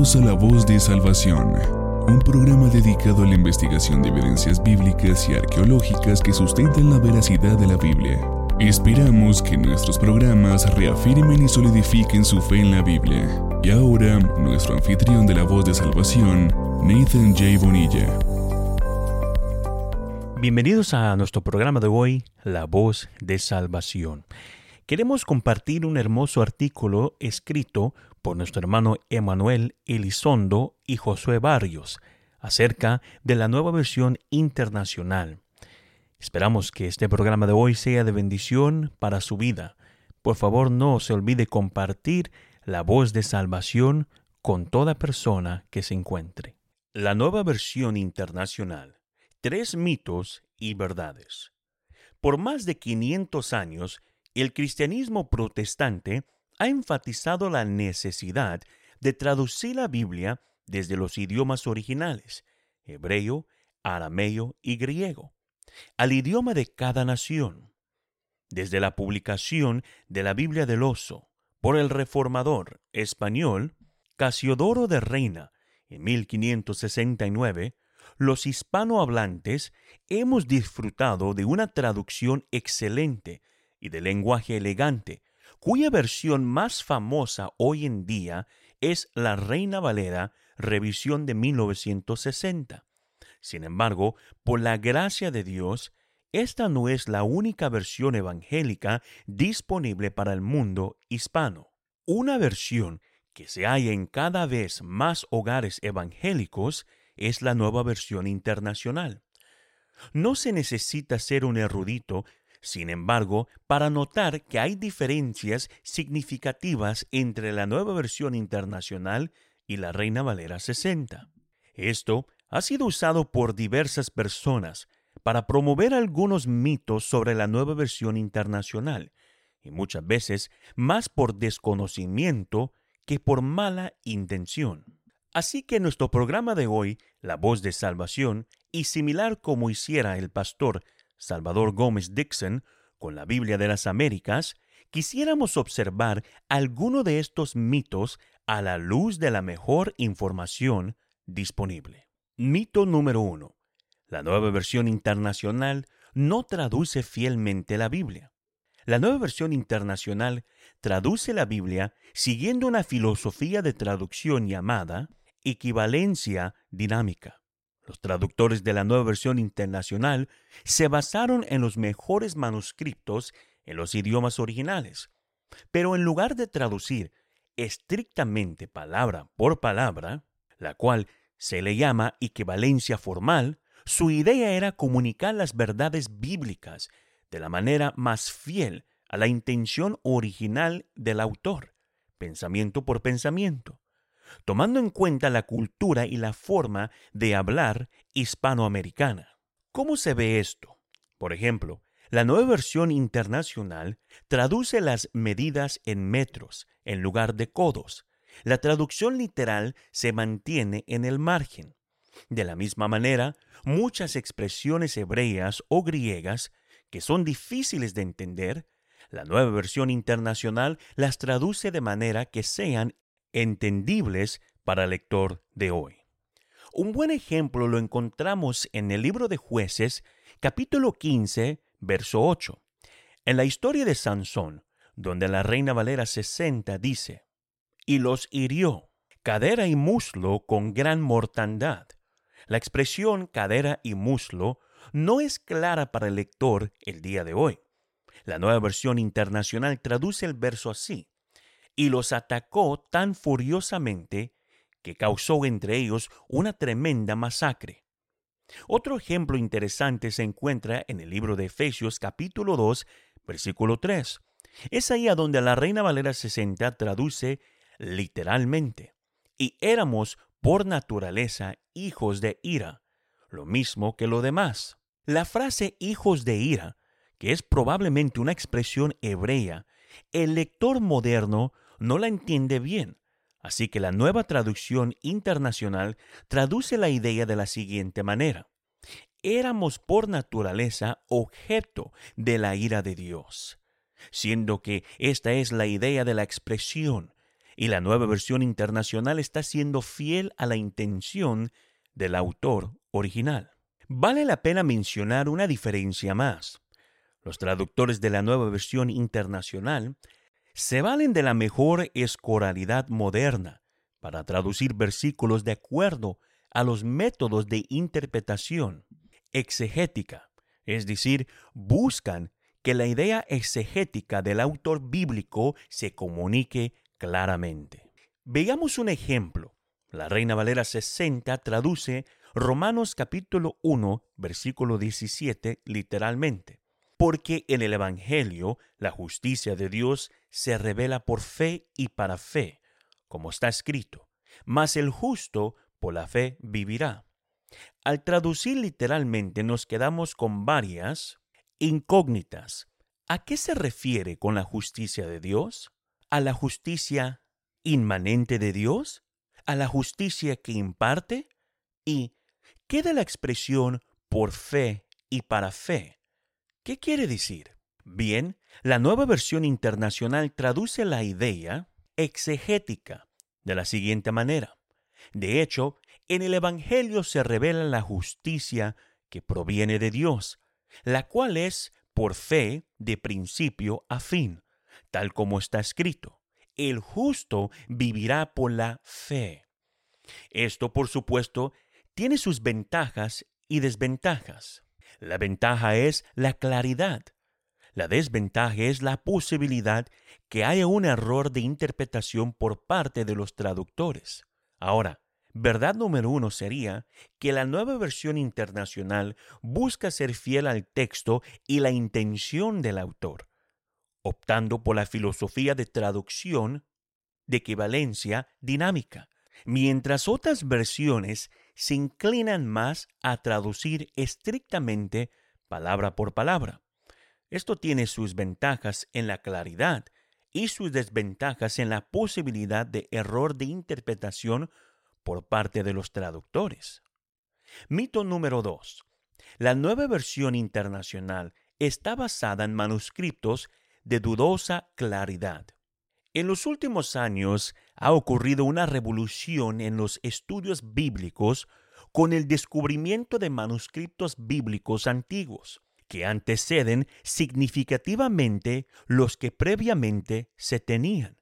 Bienvenidos a La Voz de Salvación, un programa dedicado a la investigación de evidencias bíblicas y arqueológicas que sustentan la veracidad de la Biblia. Esperamos que nuestros programas reafirmen y solidifiquen su fe en la Biblia. Y ahora, nuestro anfitrión de La Voz de Salvación, Nathan J. Bonilla. Bienvenidos a nuestro programa de hoy, La Voz de Salvación. Queremos compartir un hermoso artículo escrito por nuestro hermano Emanuel Elizondo y Josué Barrios acerca de la nueva versión internacional. Esperamos que este programa de hoy sea de bendición para su vida. Por favor, no se olvide compartir la voz de salvación con toda persona que se encuentre. La nueva versión internacional. Tres mitos y verdades. Por más de 500 años, el cristianismo protestante ha enfatizado la necesidad de traducir la Biblia desde los idiomas originales, hebreo, arameo y griego, al idioma de cada nación. Desde la publicación de la Biblia del Oso por el reformador español Casiodoro de Reina en 1569, los hispanohablantes hemos disfrutado de una traducción excelente y de lenguaje elegante, cuya versión más famosa hoy en día es la Reina Valera revisión de 1960. Sin embargo, por la gracia de Dios, esta no es la única versión evangélica disponible para el mundo hispano. Una versión que se halla en cada vez más hogares evangélicos es la nueva versión internacional. No se necesita ser un erudito sin embargo, para notar que hay diferencias significativas entre la nueva versión internacional y la Reina Valera 60. Esto ha sido usado por diversas personas para promover algunos mitos sobre la nueva versión internacional, y muchas veces más por desconocimiento que por mala intención. Así que nuestro programa de hoy, La voz de salvación, y similar como hiciera el pastor Salvador Gómez Dixon, con la Biblia de las Américas, quisiéramos observar alguno de estos mitos a la luz de la mejor información disponible. Mito número uno. La nueva versión internacional no traduce fielmente la Biblia. La nueva versión internacional traduce la Biblia siguiendo una filosofía de traducción llamada equivalencia dinámica. Los traductores de la nueva versión internacional se basaron en los mejores manuscritos en los idiomas originales, pero en lugar de traducir estrictamente palabra por palabra, la cual se le llama equivalencia formal, su idea era comunicar las verdades bíblicas de la manera más fiel a la intención original del autor, pensamiento por pensamiento tomando en cuenta la cultura y la forma de hablar hispanoamericana. ¿Cómo se ve esto? Por ejemplo, la nueva versión internacional traduce las medidas en metros en lugar de codos. La traducción literal se mantiene en el margen. De la misma manera, muchas expresiones hebreas o griegas que son difíciles de entender, la nueva versión internacional las traduce de manera que sean entendibles para el lector de hoy. Un buen ejemplo lo encontramos en el libro de jueces, capítulo 15, verso 8. En la historia de Sansón, donde la reina Valera 60 dice, y los hirió, cadera y muslo con gran mortandad. La expresión cadera y muslo no es clara para el lector el día de hoy. La nueva versión internacional traduce el verso así, y los atacó tan furiosamente que causó entre ellos una tremenda masacre. Otro ejemplo interesante se encuentra en el libro de Efesios capítulo 2, versículo 3. Es ahí a donde la Reina Valera 60 traduce literalmente, y éramos por naturaleza hijos de ira, lo mismo que lo demás. La frase hijos de ira, que es probablemente una expresión hebrea, el lector moderno no la entiende bien. Así que la nueva traducción internacional traduce la idea de la siguiente manera. Éramos por naturaleza objeto de la ira de Dios, siendo que esta es la idea de la expresión. y la nueva versión internacional está siendo fiel a la intención del autor original. Vale la pena mencionar una diferencia más. Los traductores de la nueva versión internacional se valen de la mejor escoralidad moderna para traducir versículos de acuerdo a los métodos de interpretación exegética, es decir, buscan que la idea exegética del autor bíblico se comunique claramente. Veamos un ejemplo. La Reina Valera 60 traduce Romanos capítulo 1, versículo 17 literalmente. Porque en el Evangelio la justicia de Dios se revela por fe y para fe, como está escrito. Mas el justo por la fe vivirá. Al traducir literalmente nos quedamos con varias incógnitas. ¿A qué se refiere con la justicia de Dios? ¿A la justicia inmanente de Dios? ¿A la justicia que imparte? ¿Y qué de la expresión por fe y para fe? ¿Qué quiere decir? Bien, la nueva versión internacional traduce la idea exegética de la siguiente manera. De hecho, en el Evangelio se revela la justicia que proviene de Dios, la cual es por fe de principio a fin, tal como está escrito. El justo vivirá por la fe. Esto, por supuesto, tiene sus ventajas y desventajas. La ventaja es la claridad. La desventaja es la posibilidad que haya un error de interpretación por parte de los traductores. Ahora, verdad número uno sería que la nueva versión internacional busca ser fiel al texto y la intención del autor, optando por la filosofía de traducción de equivalencia dinámica, mientras otras versiones se inclinan más a traducir estrictamente palabra por palabra. Esto tiene sus ventajas en la claridad y sus desventajas en la posibilidad de error de interpretación por parte de los traductores. Mito número 2. La nueva versión internacional está basada en manuscritos de dudosa claridad. En los últimos años ha ocurrido una revolución en los estudios bíblicos con el descubrimiento de manuscritos bíblicos antiguos que anteceden significativamente los que previamente se tenían.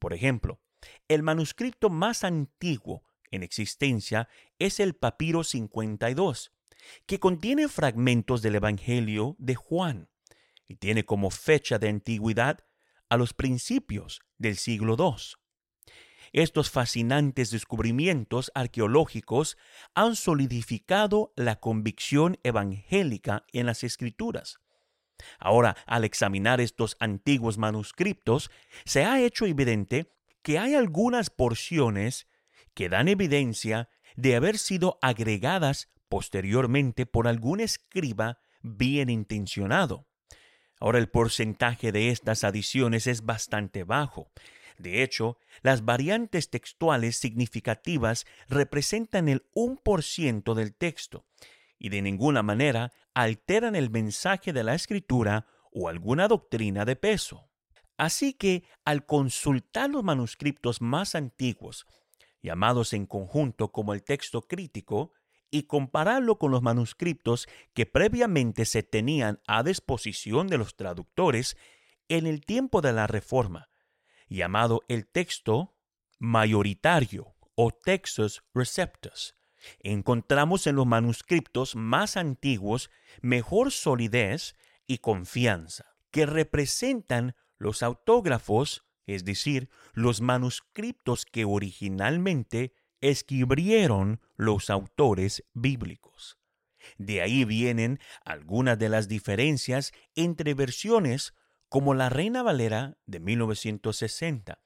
Por ejemplo, el manuscrito más antiguo en existencia es el Papiro 52, que contiene fragmentos del Evangelio de Juan y tiene como fecha de antigüedad a los principios del siglo II. Estos fascinantes descubrimientos arqueológicos han solidificado la convicción evangélica en las escrituras. Ahora, al examinar estos antiguos manuscritos, se ha hecho evidente que hay algunas porciones que dan evidencia de haber sido agregadas posteriormente por algún escriba bien intencionado. Ahora el porcentaje de estas adiciones es bastante bajo, de hecho, las variantes textuales significativas representan el 1% del texto y de ninguna manera alteran el mensaje de la escritura o alguna doctrina de peso. Así que, al consultar los manuscritos más antiguos, llamados en conjunto como el texto crítico, y compararlo con los manuscritos que previamente se tenían a disposición de los traductores en el tiempo de la Reforma, llamado el texto mayoritario o textus receptus. Encontramos en los manuscritos más antiguos mejor solidez y confianza, que representan los autógrafos, es decir, los manuscritos que originalmente escribieron los autores bíblicos. De ahí vienen algunas de las diferencias entre versiones como la Reina Valera de 1960,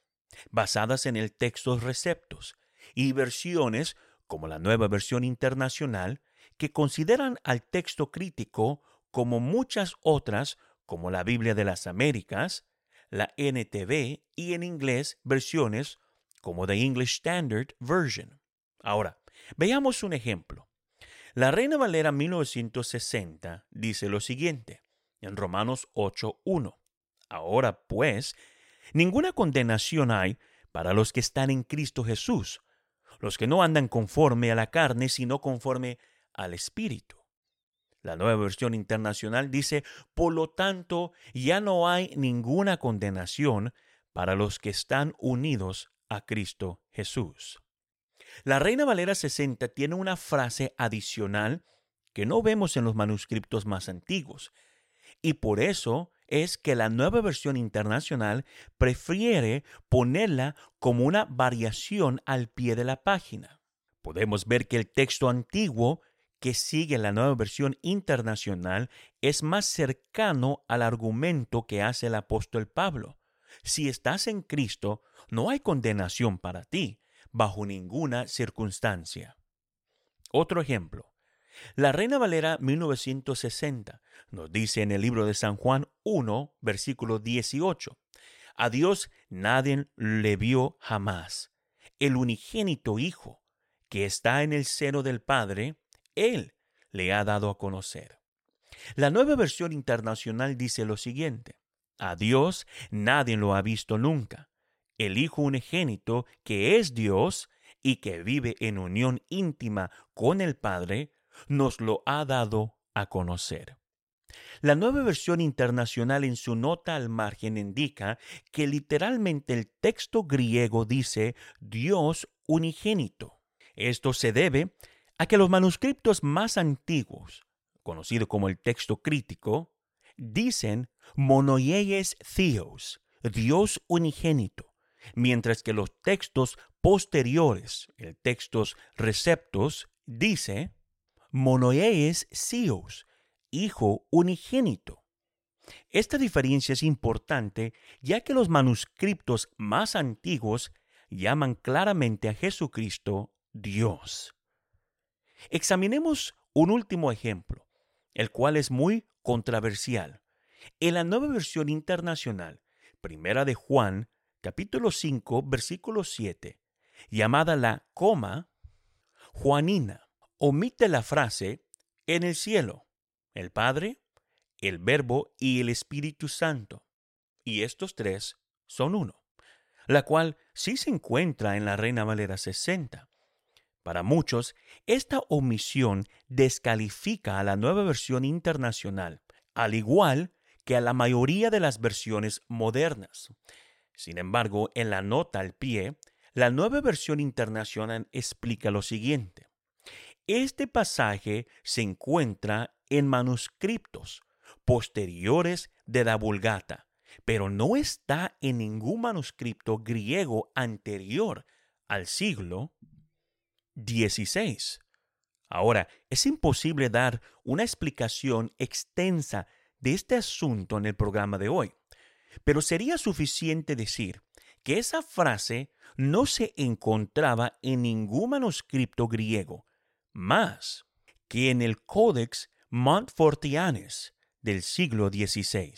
basadas en el texto receptos, y versiones como la nueva versión internacional, que consideran al texto crítico como muchas otras, como la Biblia de las Américas, la NTV y en inglés versiones como The English Standard Version. Ahora, veamos un ejemplo. La Reina Valera 1960 dice lo siguiente en Romanos 8.1. Ahora, pues, ninguna condenación hay para los que están en Cristo Jesús, los que no andan conforme a la carne, sino conforme al Espíritu. La nueva versión internacional dice, por lo tanto, ya no hay ninguna condenación para los que están unidos a Cristo Jesús. La Reina Valera 60 tiene una frase adicional que no vemos en los manuscritos más antiguos, y por eso es que la nueva versión internacional prefiere ponerla como una variación al pie de la página. Podemos ver que el texto antiguo que sigue la nueva versión internacional es más cercano al argumento que hace el apóstol Pablo. Si estás en Cristo, no hay condenación para ti, bajo ninguna circunstancia. Otro ejemplo. La Reina Valera 1960 nos dice en el libro de San Juan 1, versículo 18, A Dios nadie le vio jamás. El unigénito Hijo, que está en el seno del Padre, él le ha dado a conocer. La nueva versión internacional dice lo siguiente. A Dios nadie lo ha visto nunca. El Hijo unigénito, que es Dios y que vive en unión íntima con el Padre, nos lo ha dado a conocer. La nueva versión internacional en su nota al margen indica que literalmente el texto griego dice Dios unigénito. Esto se debe a que los manuscritos más antiguos, conocido como el texto crítico, dicen monoies theos, Dios unigénito, mientras que los textos posteriores, el textos receptos, dice monoies theos, Hijo unigénito. Esta diferencia es importante ya que los manuscritos más antiguos llaman claramente a Jesucristo Dios. Examinemos un último ejemplo, el cual es muy controversial. En la nueva versión internacional, primera de Juan, capítulo 5, versículo 7, llamada la coma Juanina, omite la frase en el cielo, el Padre, el Verbo y el Espíritu Santo. Y estos tres son uno, la cual sí se encuentra en la Reina Valera 60. Para muchos, esta omisión descalifica a la nueva versión internacional, al igual que a la mayoría de las versiones modernas. Sin embargo, en la nota al pie, la nueva versión internacional explica lo siguiente. Este pasaje se encuentra en manuscritos posteriores de la Vulgata, pero no está en ningún manuscrito griego anterior al siglo 16. Ahora, es imposible dar una explicación extensa de este asunto en el programa de hoy, pero sería suficiente decir que esa frase no se encontraba en ningún manuscrito griego, más que en el Codex Montfortianes del siglo XVI.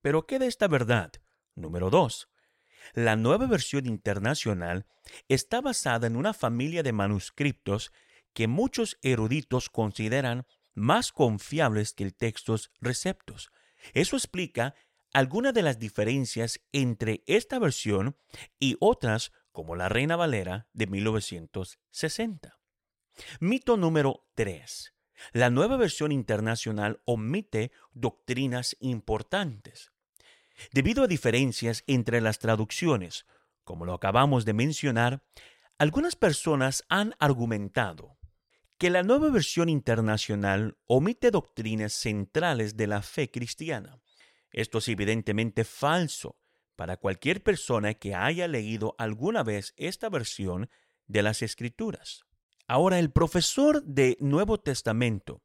Pero ¿qué de esta verdad? Número 2. La nueva versión internacional está basada en una familia de manuscritos que muchos eruditos consideran más confiables que el textos receptos. Eso explica algunas de las diferencias entre esta versión y otras como la Reina Valera de 1960. Mito número 3. La nueva versión internacional omite doctrinas importantes. Debido a diferencias entre las traducciones, como lo acabamos de mencionar, algunas personas han argumentado que la nueva versión internacional omite doctrinas centrales de la fe cristiana. Esto es evidentemente falso para cualquier persona que haya leído alguna vez esta versión de las Escrituras. Ahora, el profesor de Nuevo Testamento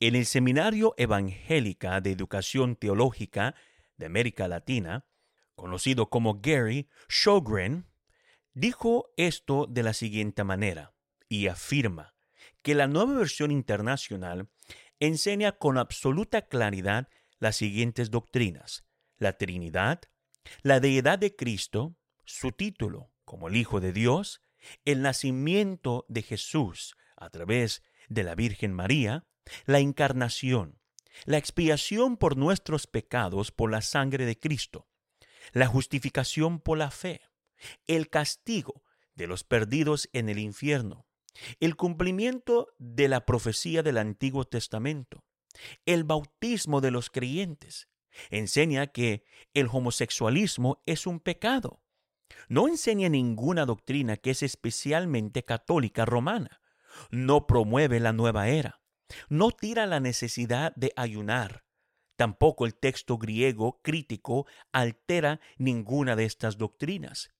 en el Seminario Evangélica de Educación Teológica de América Latina, conocido como Gary Shogren, dijo esto de la siguiente manera y afirma que la nueva versión internacional enseña con absoluta claridad las siguientes doctrinas. La Trinidad, la deidad de Cristo, su título como el Hijo de Dios, el nacimiento de Jesús a través de la Virgen María, la encarnación, la expiación por nuestros pecados por la sangre de Cristo, la justificación por la fe, el castigo de los perdidos en el infierno, el cumplimiento de la profecía del Antiguo Testamento, el bautismo de los creyentes. Enseña que el homosexualismo es un pecado. No enseña ninguna doctrina que es especialmente católica romana. No promueve la nueva era. No tira la necesidad de ayunar. Tampoco el texto griego crítico altera ninguna de estas doctrinas.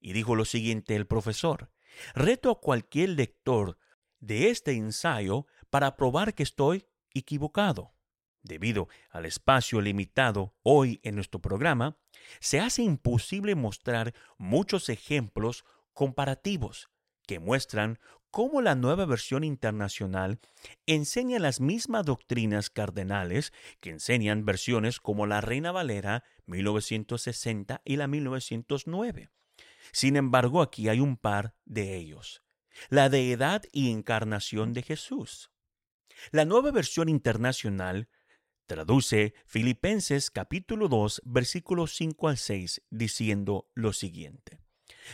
Y dijo lo siguiente el profesor, reto a cualquier lector de este ensayo para probar que estoy equivocado. Debido al espacio limitado hoy en nuestro programa, se hace imposible mostrar muchos ejemplos comparativos que muestran cómo la nueva versión internacional enseña las mismas doctrinas cardenales que enseñan versiones como la Reina Valera 1960 y la 1909. Sin embargo, aquí hay un par de ellos. La deidad y encarnación de Jesús. La nueva versión internacional traduce Filipenses capítulo 2 versículos 5 al 6 diciendo lo siguiente.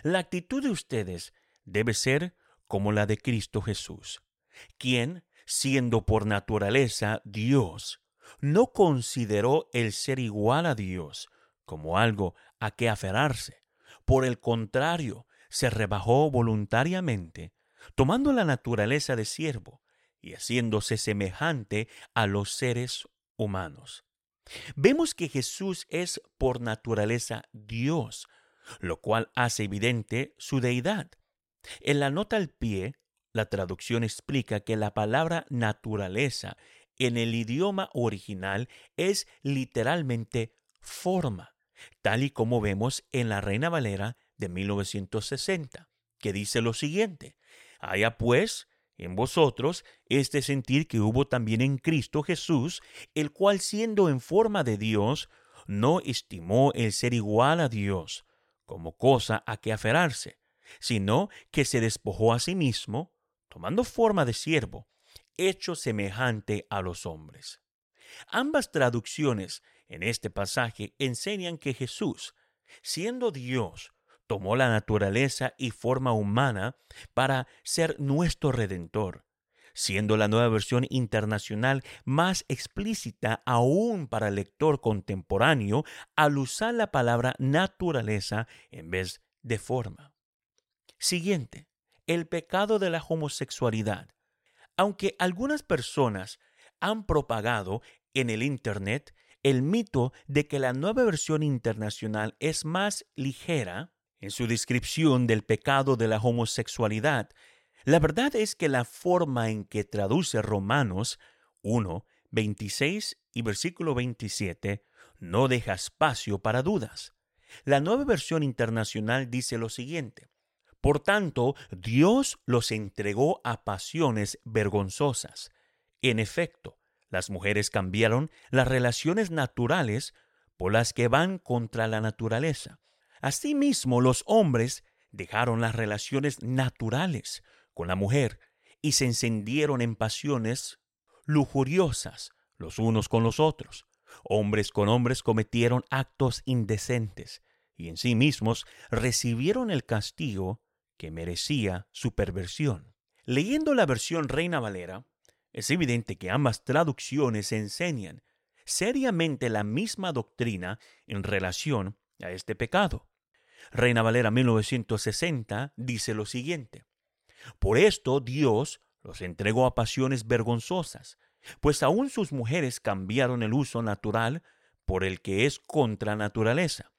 La actitud de ustedes debe ser como la de Cristo Jesús, quien, siendo por naturaleza Dios, no consideró el ser igual a Dios como algo a que aferrarse. Por el contrario, se rebajó voluntariamente, tomando la naturaleza de siervo y haciéndose semejante a los seres humanos. Vemos que Jesús es por naturaleza Dios, lo cual hace evidente su deidad. En la nota al pie, la traducción explica que la palabra naturaleza en el idioma original es literalmente forma, tal y como vemos en la Reina Valera de 1960, que dice lo siguiente, haya pues en vosotros este sentir que hubo también en Cristo Jesús, el cual siendo en forma de Dios, no estimó el ser igual a Dios como cosa a que aferrarse, sino que se despojó a sí mismo, tomando forma de siervo, hecho semejante a los hombres. Ambas traducciones en este pasaje enseñan que Jesús, siendo Dios, tomó la naturaleza y forma humana para ser nuestro redentor, siendo la nueva versión internacional más explícita aún para el lector contemporáneo al usar la palabra naturaleza en vez de forma. Siguiente, el pecado de la homosexualidad. Aunque algunas personas han propagado en el Internet el mito de que la nueva versión internacional es más ligera en su descripción del pecado de la homosexualidad, la verdad es que la forma en que traduce Romanos 1, 26 y versículo 27 no deja espacio para dudas. La nueva versión internacional dice lo siguiente. Por tanto, Dios los entregó a pasiones vergonzosas. En efecto, las mujeres cambiaron las relaciones naturales por las que van contra la naturaleza. Asimismo, los hombres dejaron las relaciones naturales con la mujer y se encendieron en pasiones lujuriosas los unos con los otros. Hombres con hombres cometieron actos indecentes y en sí mismos recibieron el castigo que merecía su perversión. Leyendo la versión Reina Valera, es evidente que ambas traducciones enseñan seriamente la misma doctrina en relación a este pecado. Reina Valera 1960 dice lo siguiente, Por esto Dios los entregó a pasiones vergonzosas, pues aún sus mujeres cambiaron el uso natural por el que es contra naturaleza.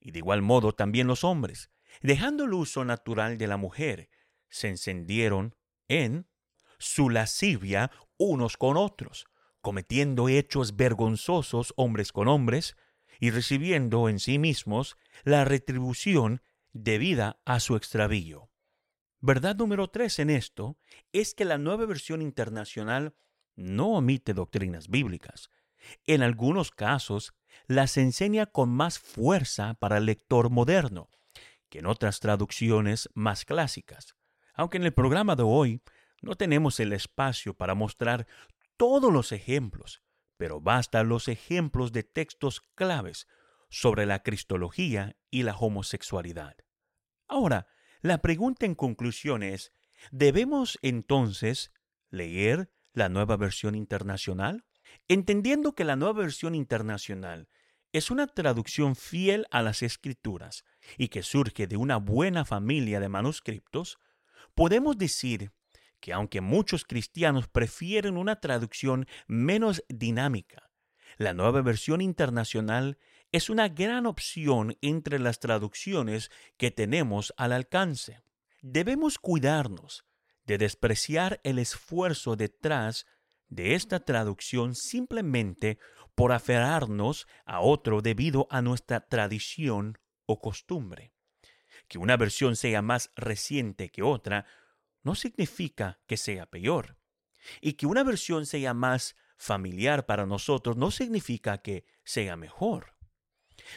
Y de igual modo también los hombres, dejando el uso natural de la mujer, se encendieron en su lascivia unos con otros, cometiendo hechos vergonzosos hombres con hombres, y recibiendo en sí mismos la retribución debida a su extravío. Verdad número tres en esto es que la nueva versión internacional no omite doctrinas bíblicas. En algunos casos las enseña con más fuerza para el lector moderno, que en otras traducciones más clásicas. Aunque en el programa de hoy no tenemos el espacio para mostrar todos los ejemplos, pero bastan los ejemplos de textos claves sobre la cristología y la homosexualidad. Ahora, la pregunta en conclusión es, ¿debemos entonces leer la nueva versión internacional? Entendiendo que la nueva versión internacional es una traducción fiel a las escrituras y que surge de una buena familia de manuscritos, podemos decir que aunque muchos cristianos prefieren una traducción menos dinámica, la nueva versión internacional es una gran opción entre las traducciones que tenemos al alcance. Debemos cuidarnos de despreciar el esfuerzo detrás de esta traducción simplemente por aferrarnos a otro debido a nuestra tradición o costumbre. Que una versión sea más reciente que otra no significa que sea peor. Y que una versión sea más familiar para nosotros no significa que sea mejor.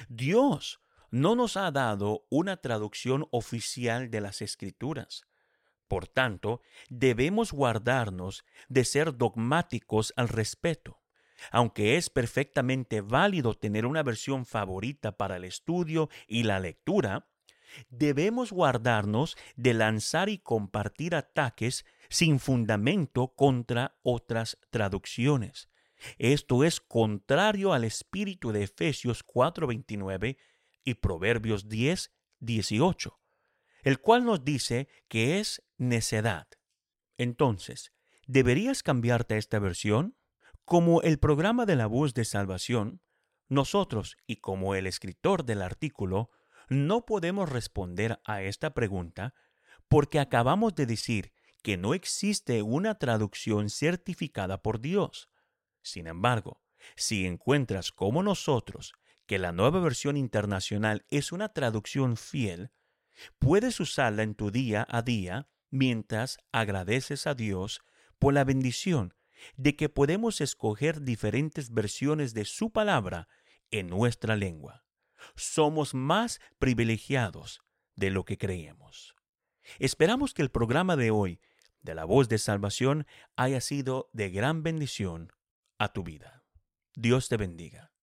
Dios no nos ha dado una traducción oficial de las escrituras. Por tanto, debemos guardarnos de ser dogmáticos al respeto. Aunque es perfectamente válido tener una versión favorita para el estudio y la lectura, debemos guardarnos de lanzar y compartir ataques sin fundamento contra otras traducciones. Esto es contrario al espíritu de Efesios 4:29 y Proverbios 10:18, el cual nos dice que es necedad. Entonces, ¿deberías cambiarte a esta versión? Como el programa de la voz de salvación, nosotros y como el escritor del artículo, no podemos responder a esta pregunta porque acabamos de decir que no existe una traducción certificada por Dios. Sin embargo, si encuentras como nosotros que la nueva versión internacional es una traducción fiel, puedes usarla en tu día a día mientras agradeces a Dios por la bendición de que podemos escoger diferentes versiones de su palabra en nuestra lengua. Somos más privilegiados de lo que creemos. Esperamos que el programa de hoy de la voz de salvación haya sido de gran bendición a tu vida. Dios te bendiga.